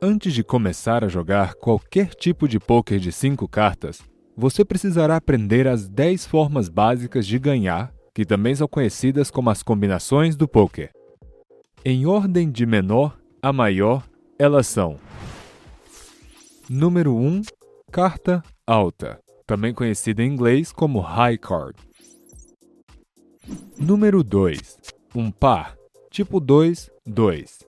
Antes de começar a jogar qualquer tipo de poker de 5 cartas, você precisará aprender as 10 formas básicas de ganhar, que também são conhecidas como as combinações do poker. Em ordem de menor a maior, elas são: Número 1, carta alta, também conhecida em inglês como high card. Número 2, um par, tipo 2, 2.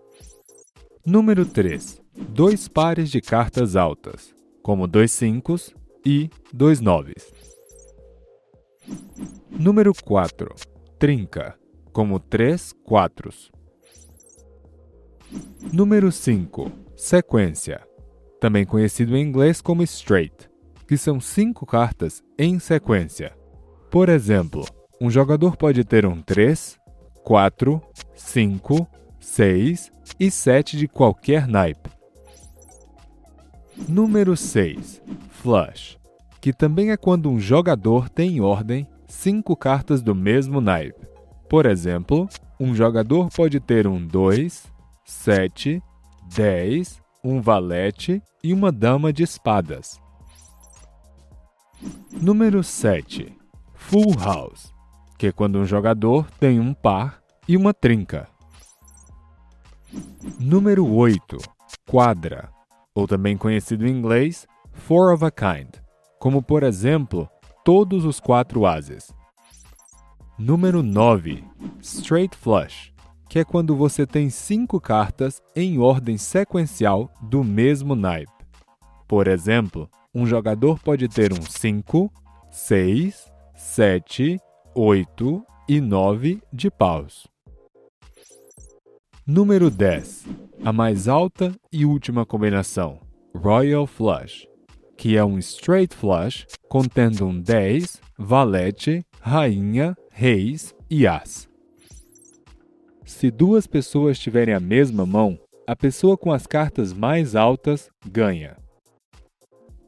Número 3, dois pares de cartas altas, como dois 5 e dois 9. Número 4, trinca, como três 4. Número 5, sequência, também conhecido em inglês como straight, que são cinco cartas em sequência. Por exemplo, um jogador pode ter um 3, 4, 5, 6 e 7 de qualquer naipe. Número 6. Flush, que também é quando um jogador tem em ordem cinco cartas do mesmo naipe. Por exemplo, um jogador pode ter um 2, 7, 10, um valete e uma dama de espadas. Número 7. Full House, que é quando um jogador tem um par e uma trinca. Número 8. Quadra, ou também conhecido em inglês Four of a Kind, como por exemplo, todos os quatro ases. Número 9. Straight Flush, que é quando você tem cinco cartas em ordem sequencial do mesmo naipe. Por exemplo, um jogador pode ter um 5, 6, 7, 8 e 9 de paus. Número 10. A mais alta e última combinação, Royal Flush, que é um straight flush contendo um 10, valete, rainha, reis e as. Se duas pessoas tiverem a mesma mão, a pessoa com as cartas mais altas ganha.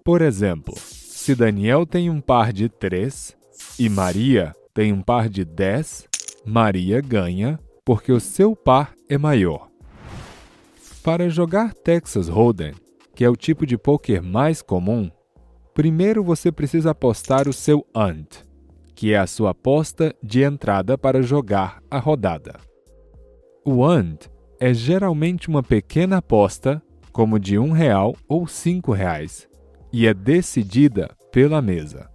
Por exemplo, se Daniel tem um par de 3 e Maria tem um par de 10, Maria ganha porque o seu par é maior. Para jogar Texas Hold'em, que é o tipo de poker mais comum, primeiro você precisa apostar o seu ante, que é a sua aposta de entrada para jogar a rodada. O ante é geralmente uma pequena aposta, como de um real ou cinco reais, e é decidida pela mesa.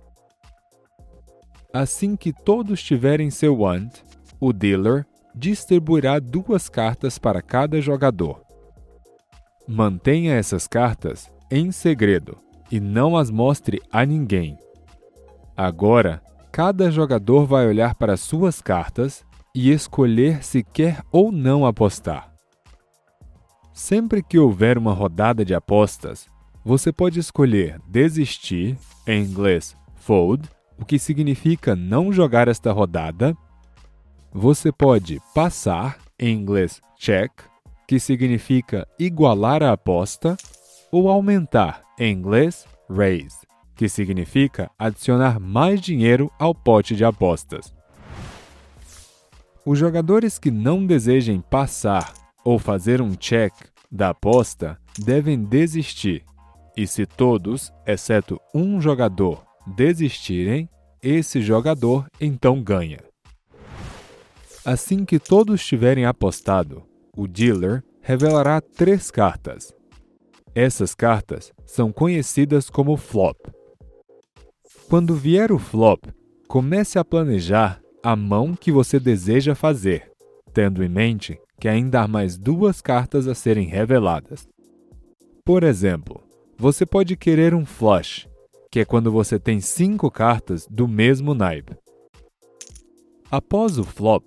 Assim que todos tiverem seu ante, o dealer distribuirá duas cartas para cada jogador. Mantenha essas cartas em segredo e não as mostre a ninguém. Agora, cada jogador vai olhar para suas cartas e escolher se quer ou não apostar. Sempre que houver uma rodada de apostas, você pode escolher desistir, em inglês fold, o que significa não jogar esta rodada, você pode passar, em inglês check, que significa igualar a aposta, ou aumentar, em inglês raise, que significa adicionar mais dinheiro ao pote de apostas. Os jogadores que não desejem passar ou fazer um check da aposta devem desistir. E se todos, exceto um jogador, desistirem, esse jogador então ganha. Assim que todos tiverem apostado, o dealer revelará três cartas. Essas cartas são conhecidas como flop. Quando vier o flop, comece a planejar a mão que você deseja fazer, tendo em mente que ainda há mais duas cartas a serem reveladas. Por exemplo, você pode querer um flush, que é quando você tem cinco cartas do mesmo naipe. Após o flop,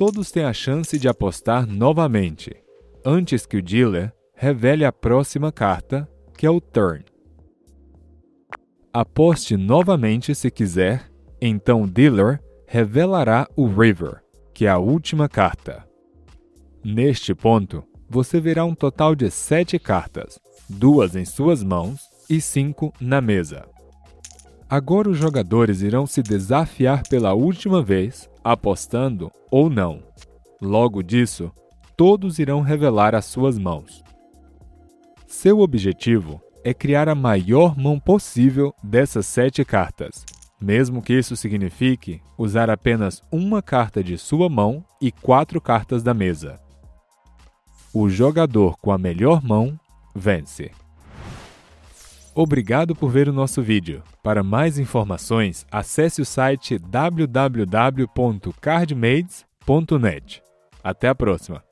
todos têm a chance de apostar novamente, antes que o dealer revele a próxima carta, que é o turn. Aposte novamente se quiser, então o dealer revelará o river, que é a última carta. Neste ponto, você verá um total de sete cartas, duas em suas mãos e cinco na mesa. Agora os jogadores irão se desafiar pela última vez, apostando ou não. Logo disso, todos irão revelar as suas mãos. Seu objetivo é criar a maior mão possível dessas sete cartas, mesmo que isso signifique usar apenas uma carta de sua mão e quatro cartas da mesa. O jogador com a melhor mão vence. Obrigado por ver o nosso vídeo. Para mais informações, acesse o site www.cardmaids.net. Até a próxima!